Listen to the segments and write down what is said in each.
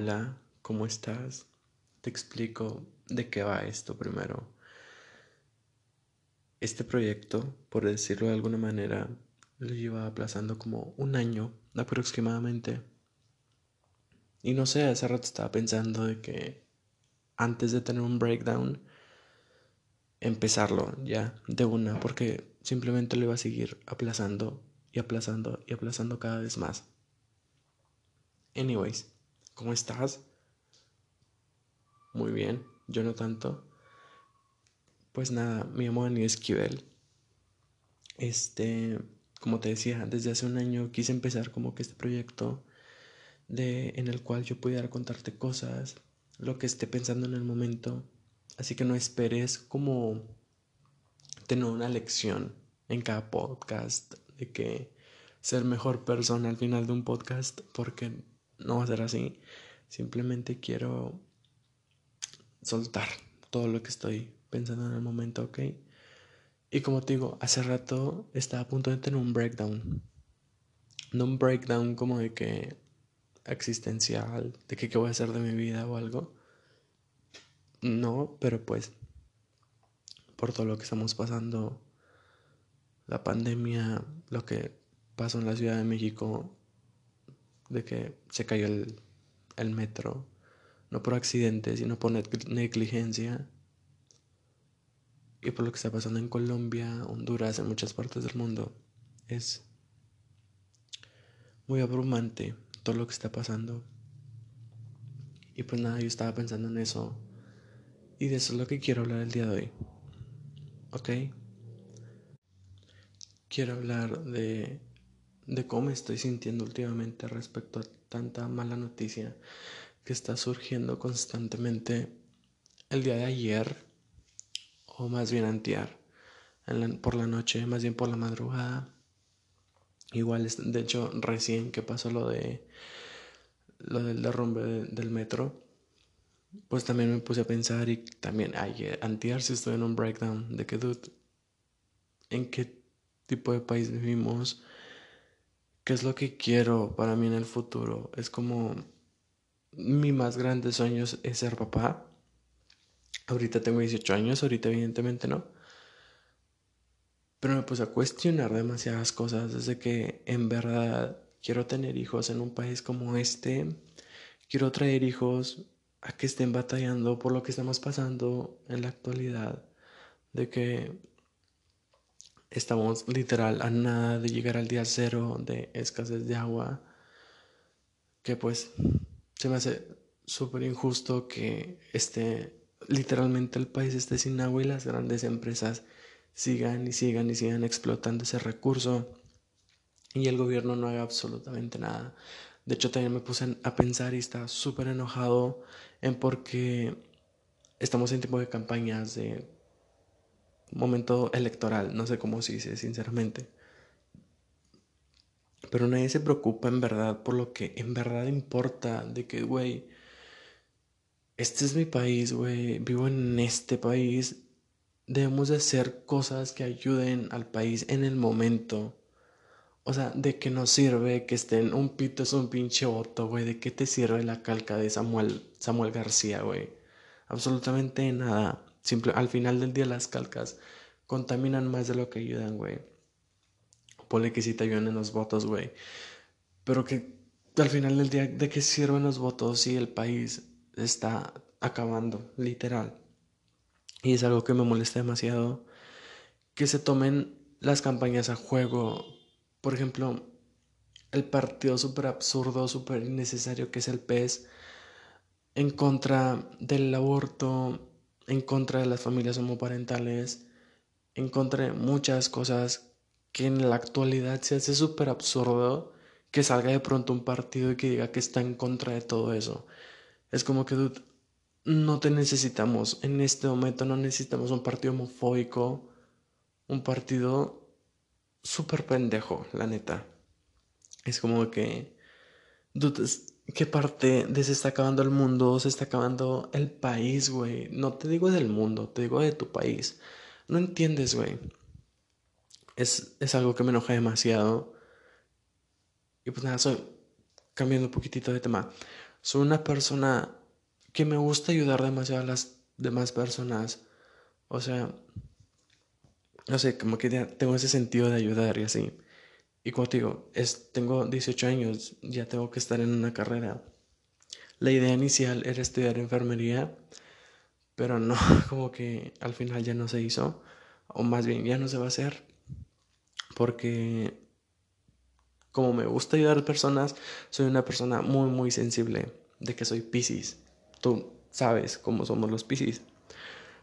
Hola, ¿cómo estás? Te explico de qué va esto primero. Este proyecto, por decirlo de alguna manera, lo lleva aplazando como un año aproximadamente. Y no sé, hace rato estaba pensando de que antes de tener un breakdown, empezarlo ya de una, porque simplemente lo iba a seguir aplazando y aplazando y aplazando cada vez más. Anyways. ¿Cómo estás? Muy bien, yo no tanto. Pues nada, me llamo Daniel Esquivel. Este, como te decía, desde hace un año quise empezar como que este proyecto de en el cual yo pudiera contarte cosas, lo que esté pensando en el momento. Así que no esperes como tener una lección en cada podcast de que ser mejor persona al final de un podcast porque no va a ser así. Simplemente quiero soltar todo lo que estoy pensando en el momento, ¿ok? Y como te digo, hace rato estaba a punto de tener un breakdown. No un breakdown como de que existencial, de que qué voy a hacer de mi vida o algo. No, pero pues por todo lo que estamos pasando, la pandemia, lo que pasó en la Ciudad de México, de que se cayó el, el metro, no por accidente, sino por negligencia. Y por lo que está pasando en Colombia, Honduras, en muchas partes del mundo. Es muy abrumante todo lo que está pasando. Y pues nada, yo estaba pensando en eso. Y de eso es lo que quiero hablar el día de hoy. ¿Ok? Quiero hablar de de cómo estoy sintiendo últimamente respecto a tanta mala noticia que está surgiendo constantemente el día de ayer, o más bien antiar, por la noche, más bien por la madrugada. Igual, de hecho, recién que pasó lo de lo del derrumbe del metro, pues también me puse a pensar y también ayer, antiar si estoy en un breakdown de que, dude, ¿en qué tipo de país vivimos? Qué es lo que quiero para mí en el futuro. Es como mi más grande sueño es ser papá. Ahorita tengo 18 años, ahorita evidentemente no. Pero me puse a cuestionar demasiadas cosas desde que en verdad quiero tener hijos en un país como este. Quiero traer hijos a que estén batallando por lo que estamos pasando en la actualidad. De que estamos literal a nada de llegar al día cero de escasez de agua, que pues se me hace súper injusto que esté literalmente el país esté sin agua y las grandes empresas sigan y sigan y sigan explotando ese recurso y el gobierno no haga absolutamente nada. De hecho, también me puse a pensar y estaba súper enojado en porque estamos en tiempo de campañas de momento electoral, no sé cómo se dice, sinceramente. Pero nadie se preocupa en verdad por lo que en verdad importa, de que, güey, este es mi país, güey, vivo en este país, debemos de hacer cosas que ayuden al país en el momento. O sea, ¿de qué nos sirve que estén un pito es un pinche voto, güey? ¿De qué te sirve la calca de Samuel, Samuel García, güey? Absolutamente nada. Simple, al final del día las calcas contaminan más de lo que ayudan, güey. Ponle que sí te ayudan en los votos, güey. Pero que al final del día, ¿de qué sirven los votos si el país está acabando, literal? Y es algo que me molesta demasiado. Que se tomen las campañas a juego. Por ejemplo, el partido súper absurdo, súper innecesario que es el PES en contra del aborto, en contra de las familias homoparentales, en contra de muchas cosas que en la actualidad se hace súper absurdo que salga de pronto un partido y que diga que está en contra de todo eso. Es como que no te necesitamos, en este momento no necesitamos un partido homofóbico, un partido súper pendejo, la neta. Es como que, ¿Qué parte de se está acabando el mundo? Se está acabando el país, güey. No te digo del mundo, te digo de tu país. No entiendes, güey. Es, es algo que me enoja demasiado. Y pues nada, soy cambiando un poquitito de tema. Soy una persona que me gusta ayudar demasiado a las demás personas. O sea, no sé, como que tengo ese sentido de ayudar y así. Y como es, tengo 18 años, ya tengo que estar en una carrera. La idea inicial era estudiar enfermería, pero no, como que al final ya no se hizo, o más bien ya no se va a hacer, porque como me gusta ayudar a personas, soy una persona muy, muy sensible, de que soy Pisces. Tú sabes cómo somos los Pisces.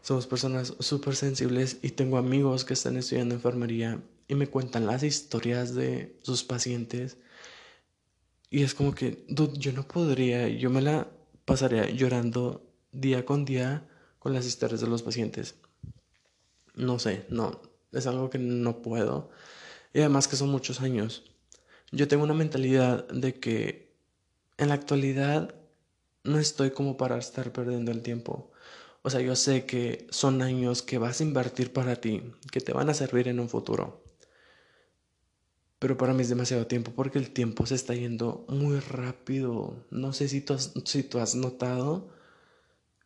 Somos personas súper sensibles y tengo amigos que están estudiando enfermería y me cuentan las historias de sus pacientes. Y es como que, dude, yo no podría, yo me la pasaría llorando día con día con las historias de los pacientes. No sé, no, es algo que no puedo. Y además que son muchos años. Yo tengo una mentalidad de que en la actualidad no estoy como para estar perdiendo el tiempo. O sea, yo sé que son años que vas a invertir para ti, que te van a servir en un futuro. Pero para mí es demasiado tiempo porque el tiempo se está yendo muy rápido. No sé si tú has, notado,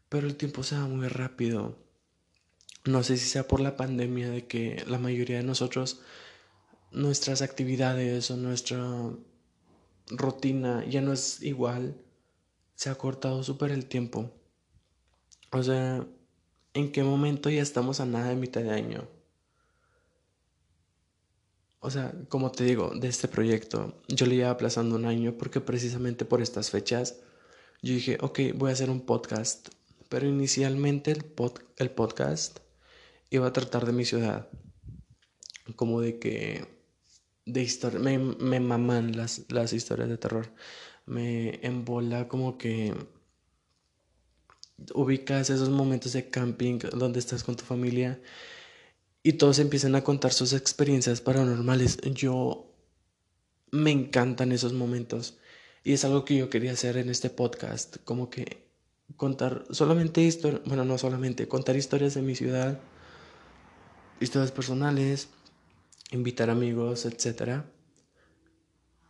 pero el tiempo se va muy rápido. No sé si sea por la pandemia de que la mayoría de nosotros, nuestras actividades o nuestra rutina ya no es igual. Se ha cortado súper el tiempo. O sea, ¿en qué momento ya estamos a nada de mitad de año? O sea, como te digo, de este proyecto, yo le iba aplazando un año porque precisamente por estas fechas yo dije, ok, voy a hacer un podcast. Pero inicialmente el, el podcast iba a tratar de mi ciudad. Como de que... De historia, me, me maman las, las historias de terror. Me embola como que ubicas esos momentos de camping donde estás con tu familia y todos empiezan a contar sus experiencias paranormales. Yo me encantan esos momentos y es algo que yo quería hacer en este podcast, como que contar solamente historias, bueno, no solamente, contar historias de mi ciudad, historias personales, invitar amigos, etc.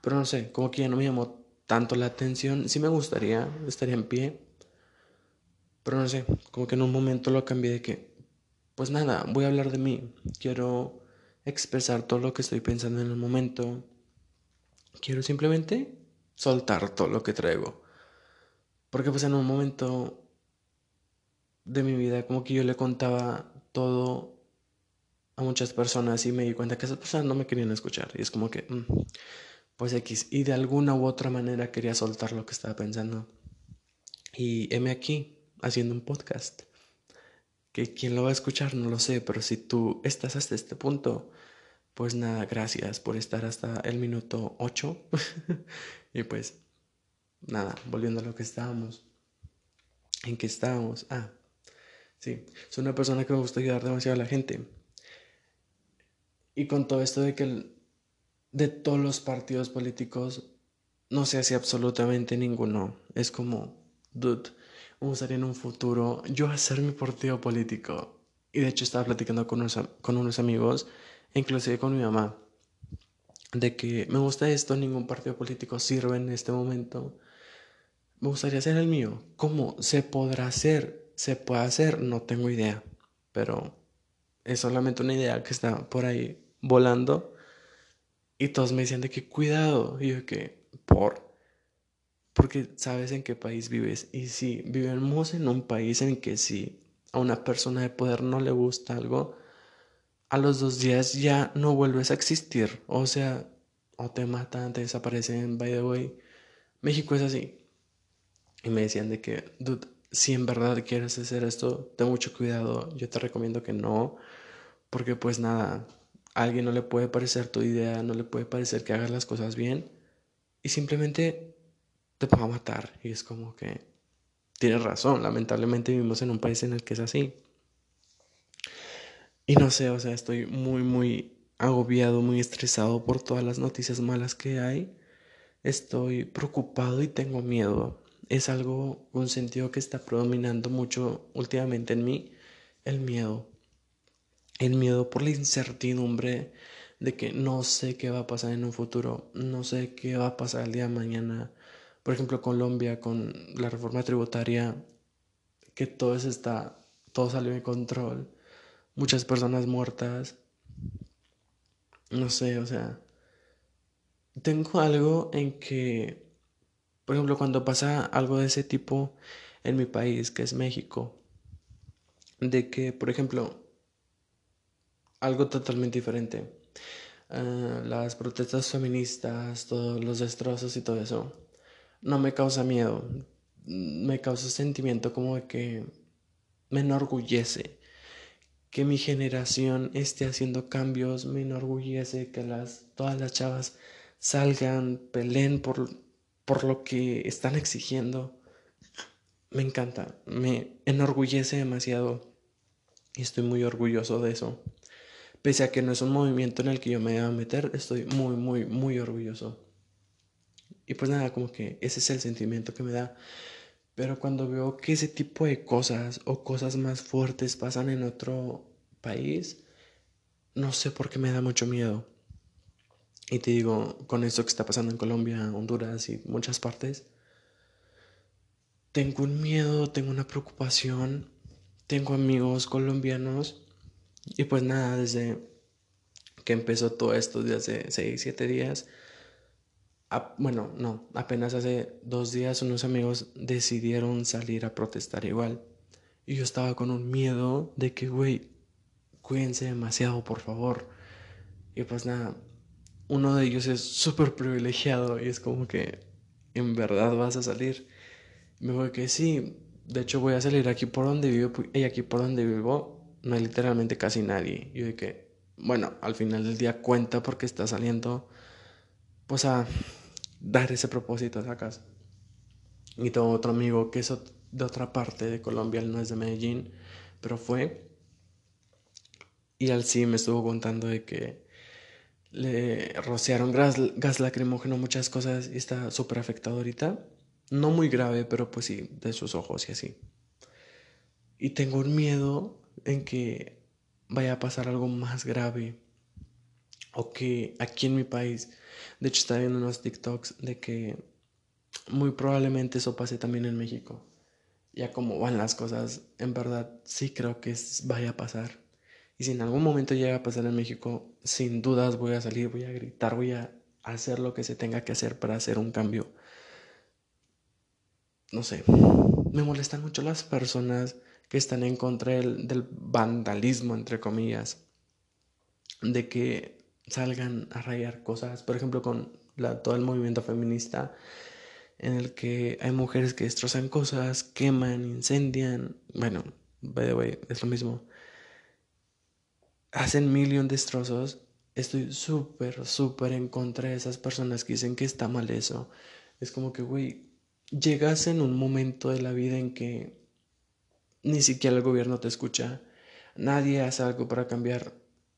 Pero no sé, como que ya no me llamó tanto la atención. Sí me gustaría, estaría en pie, pero no sé, como que en un momento lo cambié de que, pues nada, voy a hablar de mí. Quiero expresar todo lo que estoy pensando en el momento. Quiero simplemente soltar todo lo que traigo. Porque pues en un momento de mi vida como que yo le contaba todo a muchas personas y me di cuenta que esas personas no me querían escuchar. Y es como que, mm, pues X. Y de alguna u otra manera quería soltar lo que estaba pensando. Y heme aquí, haciendo un podcast. Que quién lo va a escuchar no lo sé, pero si tú estás hasta este punto, pues nada, gracias por estar hasta el minuto 8. y pues nada, volviendo a lo que estábamos. ¿En qué estábamos? Ah, sí, soy una persona que me gusta ayudar demasiado a la gente. Y con todo esto de que de todos los partidos políticos no se hace absolutamente ninguno. Es como, dude, me gustaría en un futuro yo hacer mi partido político. Y de hecho estaba platicando con unos, con unos amigos, inclusive con mi mamá, de que me gusta esto, ningún partido político sirve en este momento. Me gustaría hacer el mío. ¿Cómo se podrá hacer? ¿Se puede hacer? No tengo idea. Pero es solamente una idea que está por ahí volando. Y todos me decían de que cuidado. Y yo que, por porque sabes en qué país vives. Y si vivimos en un país en que si a una persona de poder no le gusta algo, a los dos días ya no vuelves a existir. O sea, o te matan, te desaparecen, by the way. México es así. Y me decían de que, dude, si en verdad quieres hacer esto, ten mucho cuidado. Yo te recomiendo que no. Porque pues nada, a alguien no le puede parecer tu idea, no le puede parecer que hagas las cosas bien. Y simplemente te va a matar. Y es como que tienes razón, lamentablemente vivimos en un país en el que es así. Y no sé, o sea, estoy muy, muy agobiado, muy estresado por todas las noticias malas que hay. Estoy preocupado y tengo miedo. Es algo, un sentido que está predominando mucho últimamente en mí, el miedo. El miedo por la incertidumbre de que no sé qué va a pasar en un futuro, no sé qué va a pasar el día de mañana, por ejemplo, Colombia con la reforma tributaria, que todo está, todo salió de control, muchas personas muertas, no sé, o sea, tengo algo en que, por ejemplo, cuando pasa algo de ese tipo en mi país, que es México, de que, por ejemplo, algo totalmente diferente, uh, las protestas feministas, todos los destrozos y todo eso, no me causa miedo, me causa sentimiento como de que me enorgullece que mi generación esté haciendo cambios, me enorgullece que las, todas las chavas salgan, peleen por, por lo que están exigiendo. Me encanta, me enorgullece demasiado y estoy muy orgulloso de eso. Pese a que no es un movimiento en el que yo me deba meter, estoy muy, muy, muy orgulloso. Y pues nada, como que ese es el sentimiento que me da. Pero cuando veo que ese tipo de cosas o cosas más fuertes pasan en otro país, no sé por qué me da mucho miedo. Y te digo, con esto que está pasando en Colombia, Honduras y muchas partes, tengo un miedo, tengo una preocupación, tengo amigos colombianos y pues nada, desde que empezó todo esto, desde hace 6, 7 días, bueno, no, apenas hace dos días unos amigos decidieron salir a protestar igual. Y yo estaba con un miedo de que, güey, cuídense demasiado, por favor. Y pues nada, uno de ellos es súper privilegiado y es como que en verdad vas a salir. Me voy que sí, de hecho voy a salir aquí por donde vivo y aquí por donde vivo no hay literalmente casi nadie. Y de que, bueno, al final del día cuenta porque está saliendo pues a dar ese propósito a esa casa. Y tengo otro amigo que es de otra parte de Colombia, él no es de Medellín, pero fue. Y al me estuvo contando de que le rociaron gas, gas lacrimógeno, muchas cosas y está súper afectado ahorita. No muy grave, pero pues sí, de sus ojos y así. Y tengo un miedo en que vaya a pasar algo más grave. O que aquí en mi país, de hecho estaba viendo unos TikToks de que muy probablemente eso pase también en México. Ya como van las cosas, en verdad sí creo que vaya a pasar. Y si en algún momento llega a pasar en México, sin dudas voy a salir, voy a gritar, voy a hacer lo que se tenga que hacer para hacer un cambio. No sé, me molestan mucho las personas que están en contra del, vandalismo, entre comillas, de que salgan a rayar cosas, por ejemplo, con todo el movimiento feminista, en el que hay mujeres que destrozan cosas, queman, incendian, bueno, by the way, es lo mismo. Hacen mil destrozos, estoy súper, súper en contra de esas personas que dicen que está mal eso. Es como que, güey, llegas en un momento de la vida en que ni siquiera el gobierno te escucha, nadie hace algo para cambiar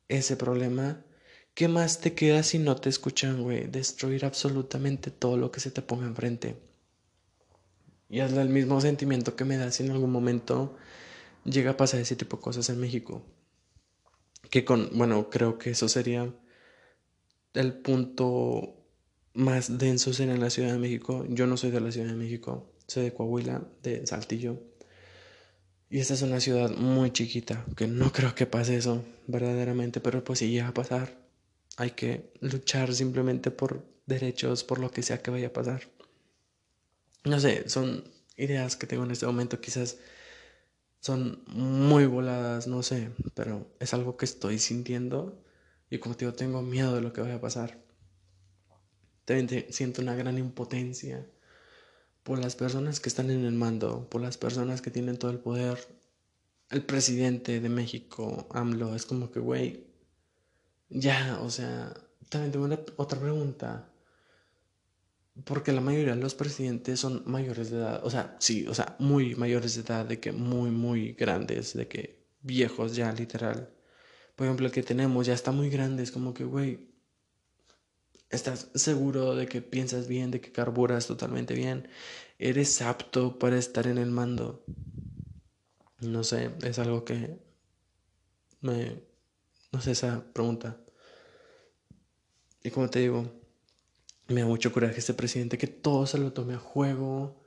ese problema. ¿Qué más te queda si no te escuchan, güey? Destruir absolutamente todo lo que se te ponga enfrente. Y es el mismo sentimiento que me da si en algún momento llega a pasar ese tipo de cosas en México que con, bueno, creo que eso sería el punto más denso en la Ciudad de México. Yo no soy de la Ciudad de México, soy de Coahuila, de Saltillo. Y esta es una ciudad muy chiquita, que no creo que pase eso verdaderamente, pero pues si llega a pasar, hay que luchar simplemente por derechos, por lo que sea que vaya a pasar. No sé, son ideas que tengo en este momento, quizás son muy voladas, no sé, pero es algo que estoy sintiendo y como te digo, tengo miedo de lo que vaya a pasar. También siento una gran impotencia por las personas que están en el mando, por las personas que tienen todo el poder. El presidente de México, AMLO, es como que, güey, ya, o sea, también tengo una, otra pregunta. Porque la mayoría de los presidentes son mayores de edad, o sea, sí, o sea, muy mayores de edad, de que muy, muy grandes, de que viejos ya, literal. Por ejemplo, el que tenemos ya está muy grande, es como que, güey, estás seguro de que piensas bien, de que carburas totalmente bien, eres apto para estar en el mando. No sé, es algo que me... No sé esa pregunta. Y como te digo, me da mucho coraje este presidente que todo se lo tome a juego.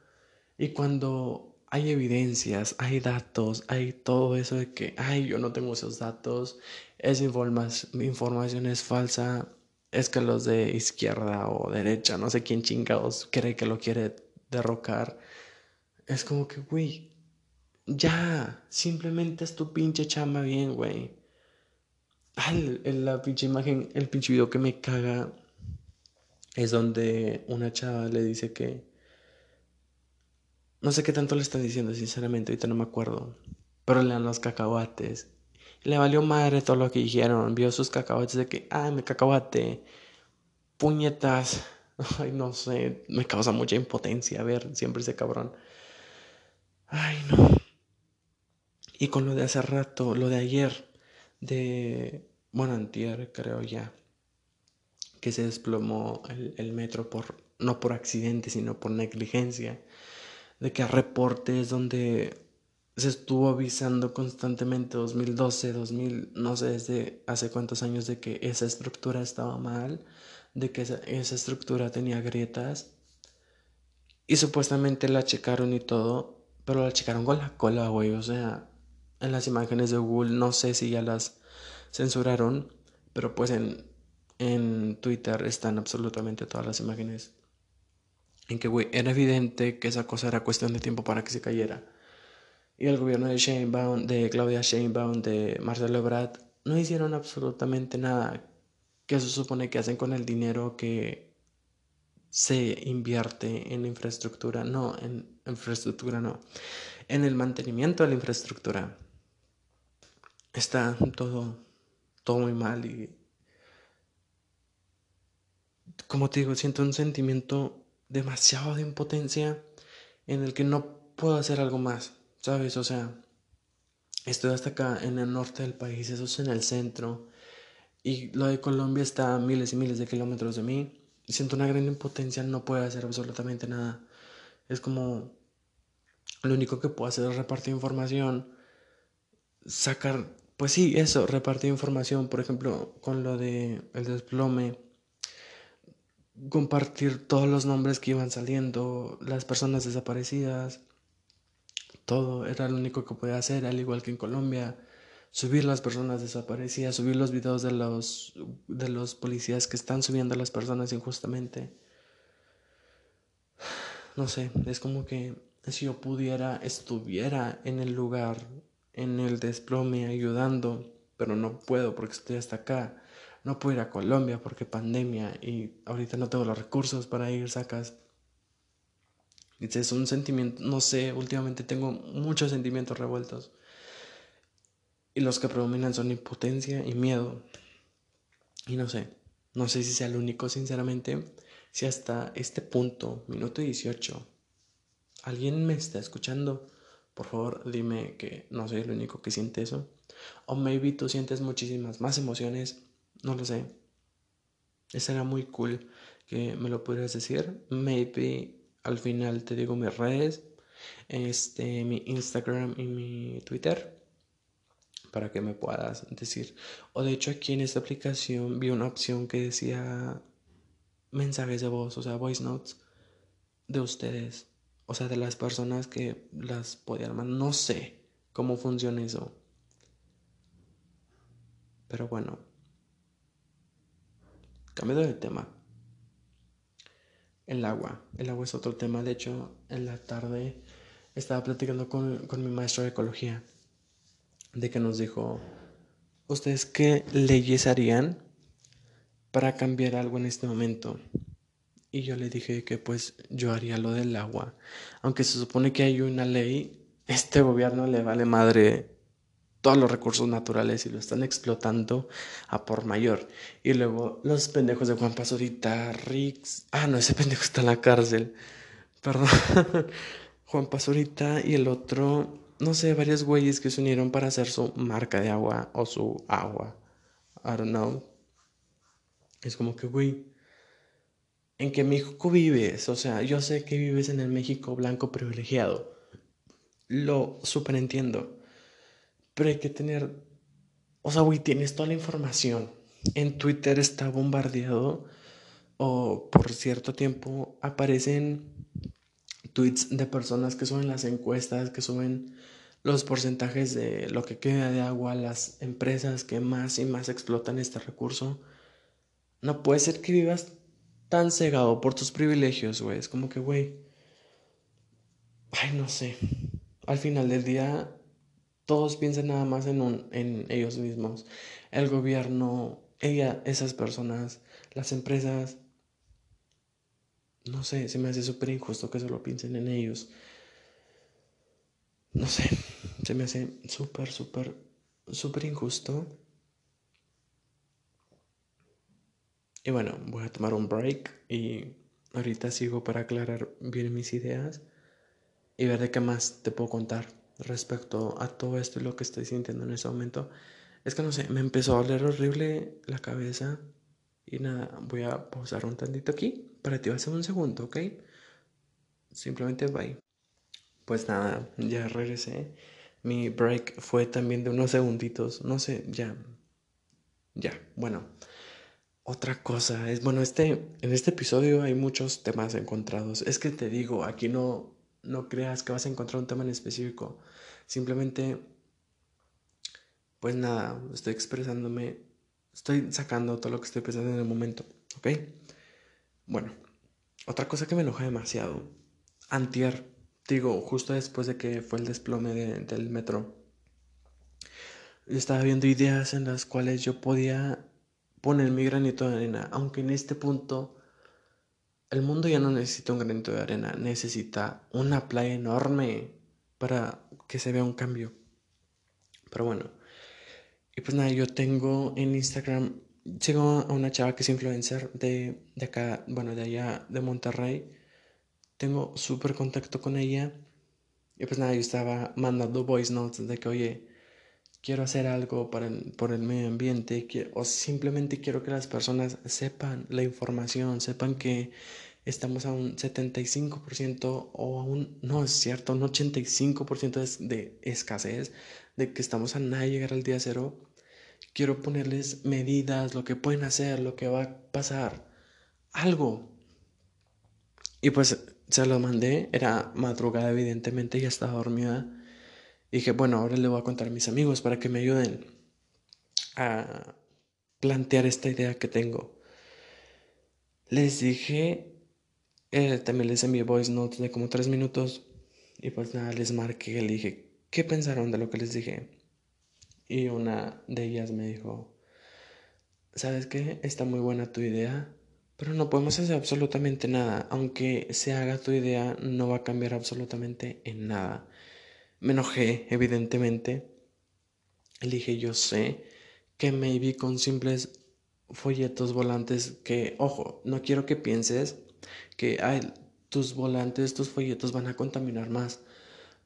Y cuando hay evidencias, hay datos, hay todo eso de que, ay, yo no tengo esos datos, esa información es falsa, es que los de izquierda o derecha, no sé quién chingados cree que lo quiere derrocar. Es como que, güey, ya, simplemente es tu pinche chamba bien, güey. La pinche imagen, el pinche video que me caga es donde una chava le dice que... No sé qué tanto le está diciendo, sinceramente, ahorita no me acuerdo. Pero le dan los cacahuates. Le valió madre todo lo que dijeron. Vio sus cacahuates de que, ay, me cacahuate. Puñetas. Ay, no sé. Me causa mucha impotencia ver siempre ese cabrón. Ay, no. Y con lo de hace rato, lo de ayer, de, bueno, antier creo ya, que se desplomó el, metro por, no por accidente, sino por negligencia, de que reportes donde se estuvo avisando constantemente 2012, 2000, no sé desde hace cuántos años de que esa estructura estaba mal, de que esa, esa estructura tenía grietas y supuestamente la checaron y todo, pero la checaron con la cola, güey, o sea, en las imágenes de Google, no sé si ya las censuraron, pero pues en, en Twitter están absolutamente todas las imágenes. En que, güey, era evidente que esa cosa era cuestión de tiempo para que se cayera. Y el gobierno de Sheinbaum, de Claudia Sheinbaum, de Marcelo Ebrard, no hicieron absolutamente nada. Que se supone que hacen con el dinero que se invierte en infraestructura? No, en infraestructura no. En el mantenimiento de la infraestructura está todo, todo muy mal y como te digo, siento un sentimiento demasiado de impotencia en el que no puedo hacer algo más, ¿sabes? O sea, estoy hasta acá en el norte del país, eso es en el centro, y lo de Colombia está a miles y miles de kilómetros de mí, siento una gran impotencia, no puedo hacer absolutamente nada. Es como, lo único que puedo hacer es repartir información, sacar pues sí, eso, repartir información, por ejemplo, con lo de el desplome, compartir todos los nombres que iban saliendo, las personas desaparecidas, todo era lo único que podía hacer, al igual que en Colombia, subir las personas desaparecidas, subir los videos de los de los policías que están subiendo a las personas injustamente. No sé, es como que si yo pudiera, estuviera en el lugar en el desplome ayudando, pero no puedo porque estoy hasta acá. No puedo ir a Colombia porque pandemia y ahorita no tengo los recursos para ir, sacas. Es un sentimiento, no sé, últimamente tengo muchos sentimientos revueltos. Y los que predominan son impotencia y miedo. Y no sé, no sé si sea el único, sinceramente, si hasta este punto, minuto 18, alguien me está escuchando por favor, dime que no soy el único que siente eso. O maybe tú sientes muchísimas más emociones. No lo sé. Será muy cool que me lo pudieras decir. Maybe al final te digo mis redes. Este, mi Instagram y mi Twitter. Para que me puedas decir. O de hecho aquí en esta aplicación vi una opción que decía mensajes de voz, o sea, voice notes de ustedes o sea, de las personas que las podían armar. No sé cómo funciona eso. Pero bueno. Cambio de tema. El agua. El agua es otro tema. De hecho, en la tarde estaba platicando con, con mi maestro de ecología. De que nos dijo, ¿ustedes qué leyes harían para cambiar algo en este momento? Y yo le dije que pues yo haría lo del agua. Aunque se supone que hay una ley, este gobierno le vale madre todos los recursos naturales y lo están explotando a por mayor. Y luego los pendejos de Juan Pazurita, Rix. Ah, no, ese pendejo está en la cárcel. Perdón. Juan Pazurita y el otro, no sé, varios güeyes que se unieron para hacer su marca de agua o su agua. I don't know. Es como que, güey, en que México vives, o sea, yo sé que vives en el México blanco privilegiado, lo super entiendo, pero hay que tener, o sea, güey, tienes toda la información. En Twitter está bombardeado o por cierto tiempo aparecen tweets de personas que suben las encuestas, que suben los porcentajes de lo que queda de agua, las empresas que más y más explotan este recurso. No puede ser que vivas tan cegado por tus privilegios, güey. Es como que, güey. Ay, no sé. Al final del día, todos piensan nada más en, en ellos mismos. El gobierno, ella, esas personas, las empresas. No sé, se me hace súper injusto que solo piensen en ellos. No sé, se me hace súper, súper, súper injusto. Y bueno, voy a tomar un break y ahorita sigo para aclarar bien mis ideas y ver de qué más te puedo contar respecto a todo esto y lo que estoy sintiendo en ese momento. Es que no sé, me empezó a doler horrible la cabeza y nada, voy a pausar un tantito aquí para ti va a ser un segundo, ¿ok? Simplemente bye. Pues nada, ya regresé. Mi break fue también de unos segunditos, no sé, ya. Ya, bueno. Otra cosa es, bueno, este, en este episodio hay muchos temas encontrados. Es que te digo, aquí no, no creas que vas a encontrar un tema en específico. Simplemente, pues nada, estoy expresándome, estoy sacando todo lo que estoy pensando en el momento, ¿ok? Bueno, otra cosa que me enoja demasiado. Antier, digo, justo después de que fue el desplome del metro, estaba viendo ideas en las cuales yo podía poner mi granito de arena, aunque en este punto el mundo ya no necesita un granito de arena, necesita una playa enorme para que se vea un cambio. Pero bueno, y pues nada, yo tengo en Instagram, sigo a una chava que es influencer de, de acá, bueno, de allá, de Monterrey. Tengo súper contacto con ella. Y pues nada, yo estaba mandando voice notes de que, oye, quiero hacer algo para por el medio ambiente o simplemente quiero que las personas sepan la información, sepan que estamos a un 75% o a un, no es cierto, un 85% de, de escasez, de que estamos a nada de llegar al día cero. Quiero ponerles medidas, lo que pueden hacer, lo que va a pasar, algo. Y pues se lo mandé, era madrugada evidentemente, ya estaba dormida dije, bueno, ahora le voy a contar a mis amigos para que me ayuden a plantear esta idea que tengo. Les dije, eh, también les envié voice notes de como tres minutos y pues nada, les marqué, le dije, ¿qué pensaron de lo que les dije? Y una de ellas me dijo, ¿sabes qué? Está muy buena tu idea, pero no podemos hacer absolutamente nada. Aunque se haga tu idea, no va a cambiar absolutamente en nada. Me enojé, evidentemente. Le yo sé que maybe con simples folletos volantes que, ojo, no quiero que pienses que tus volantes, tus folletos van a contaminar más.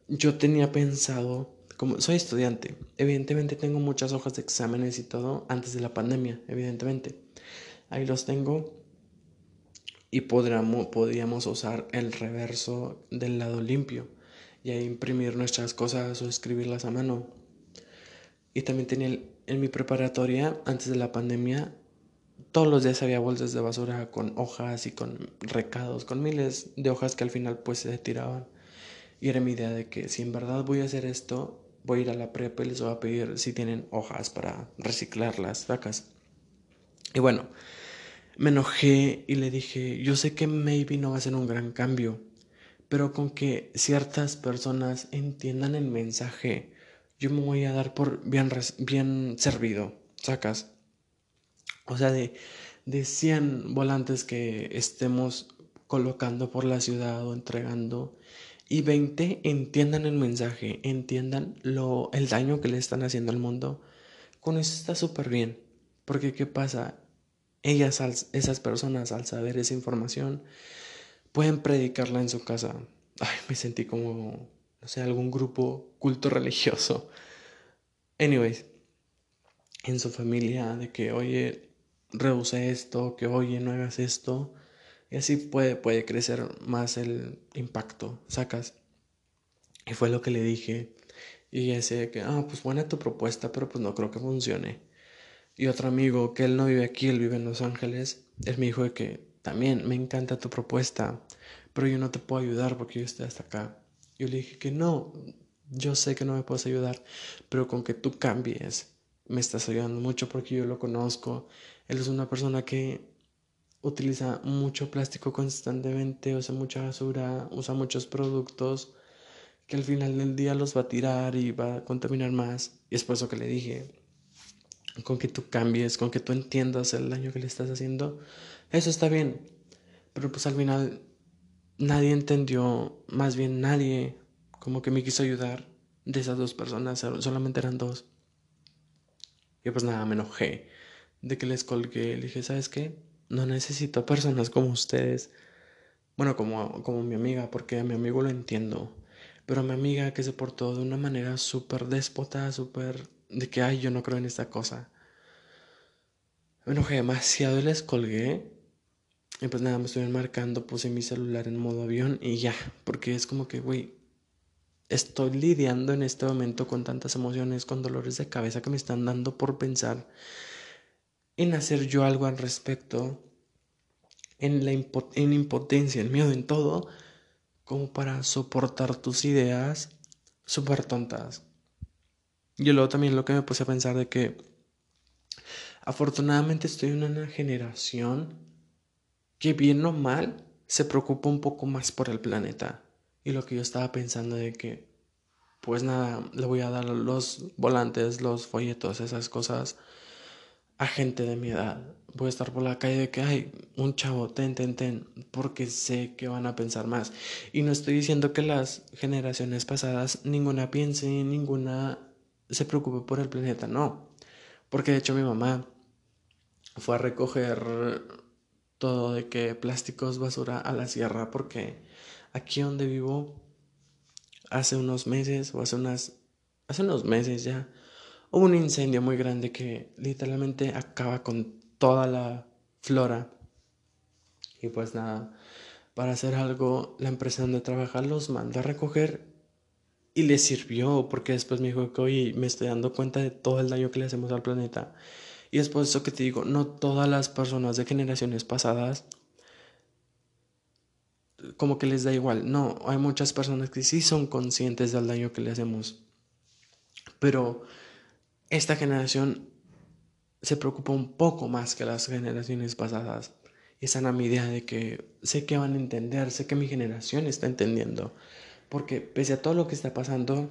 Yo tenía pensado, como soy estudiante, evidentemente tengo muchas hojas de exámenes y todo antes de la pandemia, evidentemente. Ahí los tengo y podríamos usar el reverso del lado limpio y a imprimir nuestras cosas o escribirlas a mano. Y también tenía en mi preparatoria, antes de la pandemia, todos los días había bolsas de basura con hojas y con recados, con miles de hojas que al final pues se tiraban. Y era mi idea de que si en verdad voy a hacer esto, voy a ir a la prepa y les voy a pedir si tienen hojas para reciclarlas, sacas. Y bueno, me enojé y le dije, yo sé que maybe no va a ser un gran cambio, pero con que ciertas personas entiendan el mensaje, yo me voy a dar por bien, bien servido, sacas. O sea, de, de 100 volantes que estemos colocando por la ciudad o entregando, y 20 entiendan el mensaje, entiendan lo, el daño que le están haciendo al mundo, con eso está súper bien. Porque ¿qué pasa? Ellas, esas personas, al saber esa información, pueden predicarla en su casa. Ay, me sentí como, no sé, algún grupo culto religioso. Anyways, en su familia, de que, oye, rehúsa esto, que, oye, no hagas esto. Y así puede, puede crecer más el impacto, sacas. Y fue lo que le dije. Y ese que, ah, pues buena tu propuesta, pero pues no creo que funcione. Y otro amigo, que él no vive aquí, él vive en Los Ángeles, él me dijo de que también me encanta tu propuesta, pero yo no te puedo ayudar porque yo estoy hasta acá. Yo le dije que no, yo sé que no me puedes ayudar, pero con que tú cambies, me estás ayudando mucho porque yo lo conozco. Él es una persona que utiliza mucho plástico constantemente, usa mucha basura, usa muchos productos que al final del día los va a tirar y va a contaminar más. Y es por eso que le dije, con que tú cambies, con que tú entiendas el daño que le estás haciendo, eso está bien. Pero pues al final nadie entendió, más bien nadie como que me quiso ayudar de esas dos personas, solamente eran dos. Y pues nada, me enojé de que les colgué. Le dije, ¿sabes qué? No necesito personas como ustedes. Bueno, como, como mi amiga, porque a mi amigo lo entiendo. Pero a mi amiga que se portó de una manera súper déspota, súper... De que, ay, yo no creo en esta cosa. Me enojé demasiado y les colgué. Y pues nada, me estuvieron marcando, puse mi celular en modo avión y ya. Porque es como que, güey, estoy lidiando en este momento con tantas emociones, con dolores de cabeza que me están dando por pensar en hacer yo algo al respecto, en la en impotencia, en miedo, en todo, como para soportar tus ideas súper tontas. Y luego también lo que me puse a pensar de que afortunadamente estoy en una generación que bien o mal se preocupa un poco más por el planeta. Y lo que yo estaba pensando de que, pues nada, le voy a dar los volantes, los folletos, esas cosas a gente de mi edad. Voy a estar por la calle de que hay un chavo, ten, ten, ten, porque sé que van a pensar más. Y no estoy diciendo que las generaciones pasadas ninguna piense, ninguna se preocupe por el planeta, no. Porque de hecho mi mamá fue a recoger todo de que plásticos, basura a la sierra, porque aquí donde vivo, hace unos meses o hace unas, hace unos meses ya, hubo un incendio muy grande que literalmente acaba con toda la flora. Y pues nada, para hacer algo, la empresa donde trabaja los manda a recoger y le sirvió, porque después me dijo que, oye, me estoy dando cuenta de todo el daño que le hacemos al planeta. Y es por eso que te digo, no todas las personas de generaciones pasadas como que les da igual. No, hay muchas personas que sí son conscientes del daño que le hacemos. Pero esta generación se preocupa un poco más que las generaciones pasadas. Y están a mi idea de que sé que van a entender, sé que mi generación está entendiendo. Porque pese a todo lo que está pasando,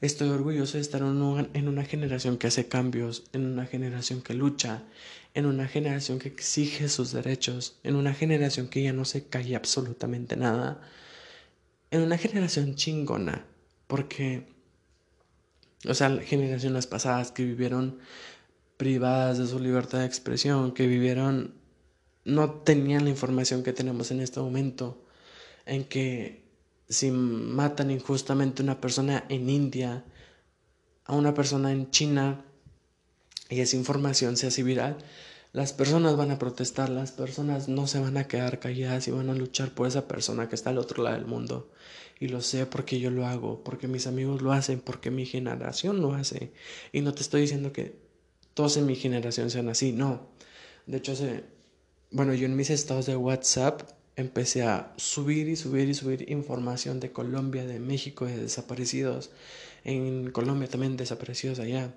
estoy orgulloso de estar en una generación que hace cambios, en una generación que lucha, en una generación que exige sus derechos, en una generación que ya no se cae absolutamente nada, en una generación chingona, porque, o sea, generaciones pasadas que vivieron privadas de su libertad de expresión, que vivieron, no tenían la información que tenemos en este momento, en que si matan injustamente a una persona en India, a una persona en China, y esa información se hace las personas van a protestar, las personas no se van a quedar calladas y van a luchar por esa persona que está al otro lado del mundo. Y lo sé porque yo lo hago, porque mis amigos lo hacen, porque mi generación lo hace. Y no te estoy diciendo que todos en mi generación sean así, no. De hecho, bueno, yo en mis estados de WhatsApp empecé a subir y subir y subir información de Colombia, de México, de desaparecidos. En Colombia también desaparecidos allá.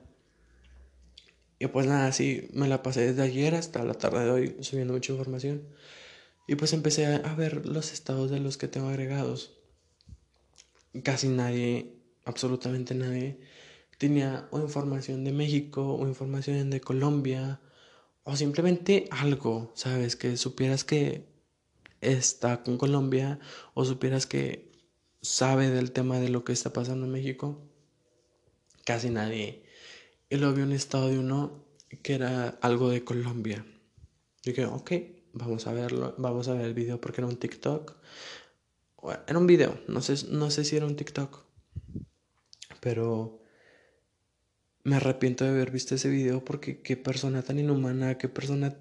Y pues nada, así me la pasé desde ayer hasta la tarde de hoy subiendo mucha información. Y pues empecé a ver los estados de los que tengo agregados. Casi nadie, absolutamente nadie, tenía o información de México o información de Colombia o simplemente algo, ¿sabes? Que supieras que está con Colombia o supieras que sabe del tema de lo que está pasando en México. Casi nadie y lo vi un estado de uno que era algo de Colombia. Dije, ok, vamos a verlo, vamos a ver el video porque era un TikTok. Era un video, no sé, no sé si era un TikTok. Pero me arrepiento de haber visto ese video porque qué persona tan inhumana, qué persona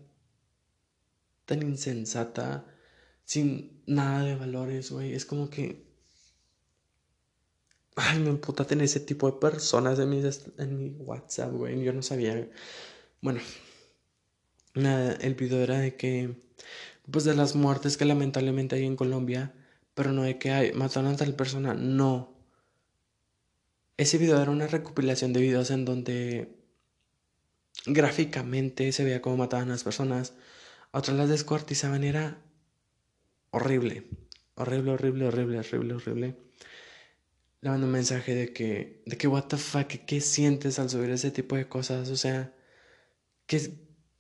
tan insensata, sin nada de valores, güey. Es como que Ay, me emputa tener ese tipo de personas en mi, WhatsApp, güey. Yo no sabía. Bueno, nada, el video era de que pues de las muertes que lamentablemente hay en Colombia, pero no de que hay, mataron a tal persona, no. Ese video era una recopilación de videos en donde gráficamente se veía cómo mataban a las personas, a otras las descuartizaban, era horrible, horrible, horrible, horrible, horrible, horrible. Le mando un mensaje de que, de que, what the fuck, ¿qué sientes al subir ese tipo de cosas? O sea, ¿qué,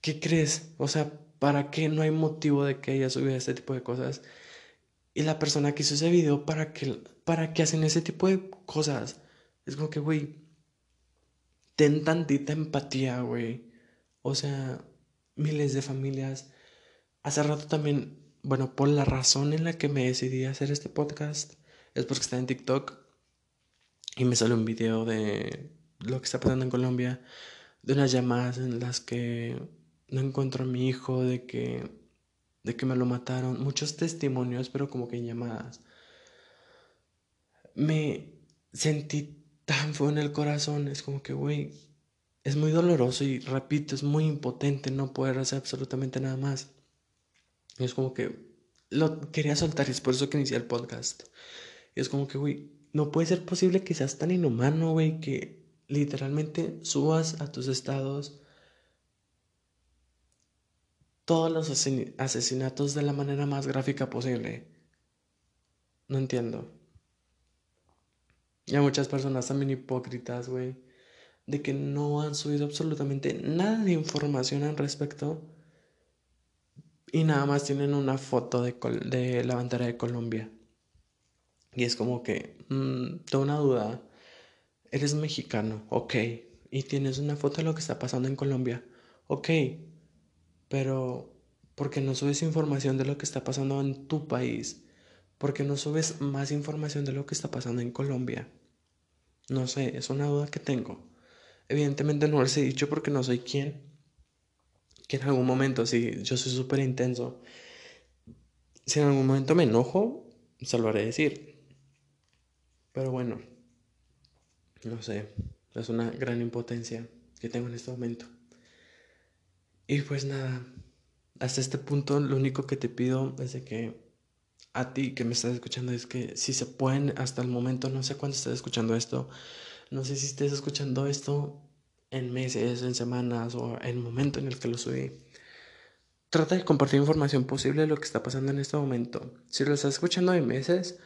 qué crees? O sea, ¿para qué no hay motivo de que ella subiera ese tipo de cosas? Y la persona que hizo ese video, ¿para qué, para qué hacen ese tipo de cosas? Es como que, güey, ten tantita empatía, güey. O sea, miles de familias. Hace rato también, bueno, por la razón en la que me decidí hacer este podcast, es porque está en TikTok y me sale un video de lo que está pasando en Colombia, de unas llamadas en las que no encuentro a mi hijo, de que, de que me lo mataron, muchos testimonios, pero como que en llamadas. Me sentí tan feo en el corazón, es como que, güey, es muy doloroso y repito, es muy impotente no poder hacer absolutamente nada más. Y es como que lo quería soltar y es por eso que inicié el podcast. Y es como que, güey, no puede ser posible que seas tan inhumano, güey, que literalmente subas a tus estados todos los asesinatos de la manera más gráfica posible. No entiendo. Y hay muchas personas también hipócritas, güey, de que no han subido absolutamente nada de información al respecto y nada más tienen una foto de, la bandera de Colombia. Y es como que, mmm, tengo una duda, eres mexicano, ok, y tienes una foto de lo que está pasando en Colombia, ok, pero ¿por qué no subes información de lo que está pasando en tu país? ¿Por qué no subes más información de lo que está pasando en Colombia? No sé, es una duda que tengo. Evidentemente no les he dicho porque no soy quien. Que en algún momento, si yo soy súper intenso, si en algún momento me enojo, se lo haré decir. Pero bueno, no sé, es una gran impotencia que tengo en este momento. Y pues nada, hasta este punto lo único que te pido es que a ti que me estás escuchando es que si se pueden hasta el momento, no sé cuándo estás escuchando esto, no sé si estés escuchando esto en meses, en semanas o en el momento en el que lo subí. Trata de compartir información posible de lo que está pasando en este momento. Si lo estás escuchando en meses,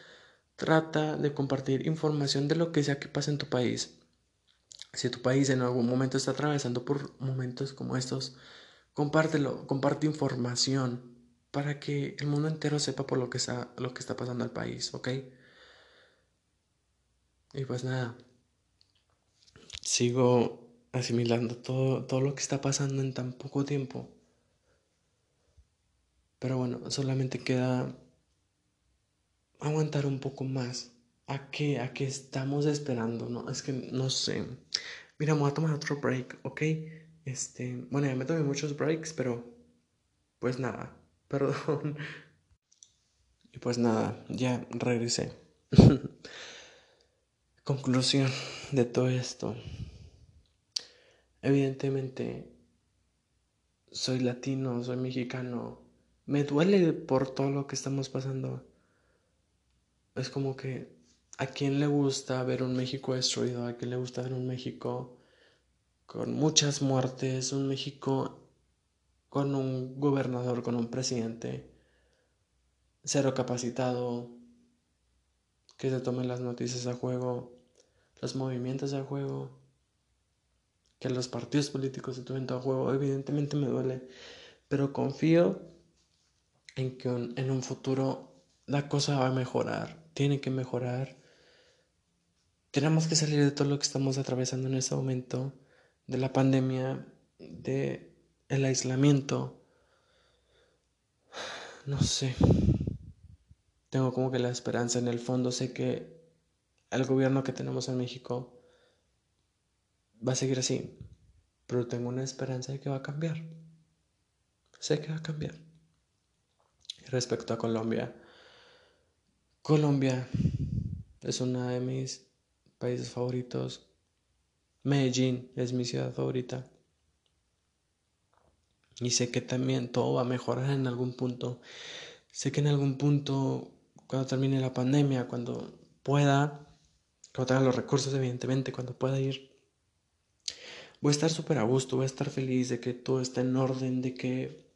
trata de compartir información de lo que sea que pase en tu país. Si tu país en algún momento está atravesando por momentos como estos, compártelo, comparte información para que el mundo entero sepa por lo que está, lo que está pasando al país, ¿ok? Y pues nada, sigo asimilando todo, todo lo que está pasando en tan poco tiempo. Pero bueno, solamente queda aguantar un poco más. ¿A qué? ¿A qué estamos esperando? No, es que no sé. Mira, voy a tomar otro break, ¿ok? Este, bueno, ya me tomé muchos breaks, pero pues nada, perdón. Y pues nada, ya regresé. Conclusión de todo esto. Evidentemente, soy latino, soy mexicano. Me duele por todo lo que estamos pasando. Es como que a quién le gusta ver un México destruido, a quién le gusta ver un México con muchas muertes, un México con un gobernador, con un presidente cero capacitado, que se tomen las noticias a juego, los movimientos a juego, que los partidos políticos se tomen todo juego. Evidentemente me duele, pero confío en que en un futuro la cosa va a mejorar, tiene que mejorar. Tenemos que salir de todo lo que estamos atravesando en este momento de la pandemia, de el aislamiento. No sé. Tengo como que la esperanza en el fondo. Sé que el gobierno que tenemos en México va a seguir así. Pero tengo una esperanza de que va a cambiar. Sé que va a cambiar. Respecto a Colombia. Colombia es una de mis países favoritos Medellín es mi ciudad favorita. Y sé que también todo va a mejorar en algún punto. Sé que en algún punto, cuando termine la pandemia, cuando pueda, cuando tenga los recursos, evidentemente, cuando pueda ir, voy a estar súper a gusto, voy a estar feliz de que todo está en orden, de que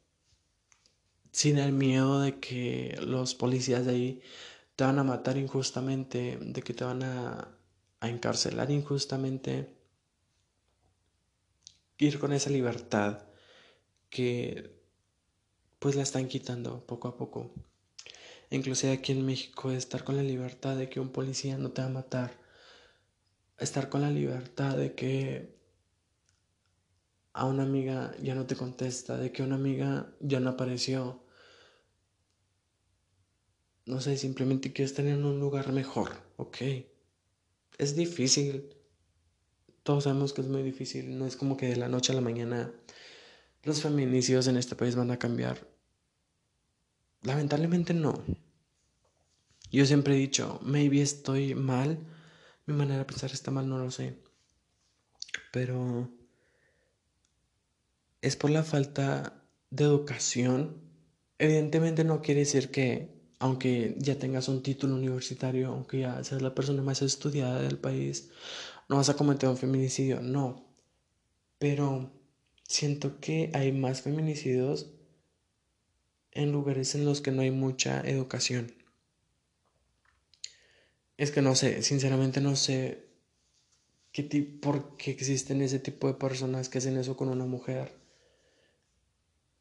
sin el miedo de que los policías de ahí te van a matar injustamente, de que te van a, a encarcelar injustamente, ir con esa libertad que pues la están quitando poco a poco. Inclusive aquí en México estar con la libertad de que un policía no te va a matar, estar con la libertad de que a una amiga ya no te contesta, de que una amiga ya no apareció. No sé, simplemente quieres tener en un lugar mejor, ok. Es difícil. Todos sabemos que es muy difícil. No es como que de la noche a la mañana los feminicidios en este país van a cambiar. Lamentablemente no. Yo siempre he dicho, maybe estoy mal, mi manera de pensar está mal, no lo sé. Pero es por la falta de educación. Evidentemente no quiere decir que aunque ya tengas un título universitario, aunque ya seas la persona más estudiada del país, no vas a cometer un feminicidio, no. Pero siento que hay más feminicidios en lugares en los que no hay mucha educación. Es que no sé, sinceramente no sé qué por qué existen ese tipo de personas que hacen eso con una mujer,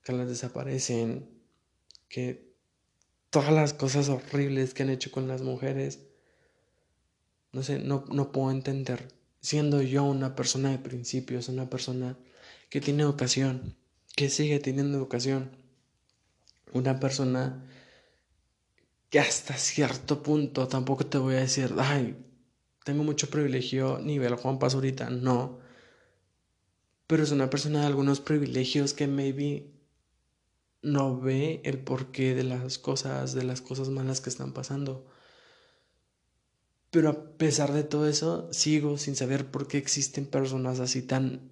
que las desaparecen, que todas las cosas horribles que han hecho con las mujeres, no sé, no, no puedo entender. Siendo yo una persona de principios, una persona que tiene educación, que sigue teniendo educación, una persona que hasta cierto punto tampoco te voy a decir, ay, tengo mucho privilegio nivel Juan Pazurita, no. Pero es una persona de algunos privilegios que maybe no ve el porqué de las cosas, de las cosas malas que están pasando. Pero a pesar de todo eso, sigo sin saber por qué existen personas así tan,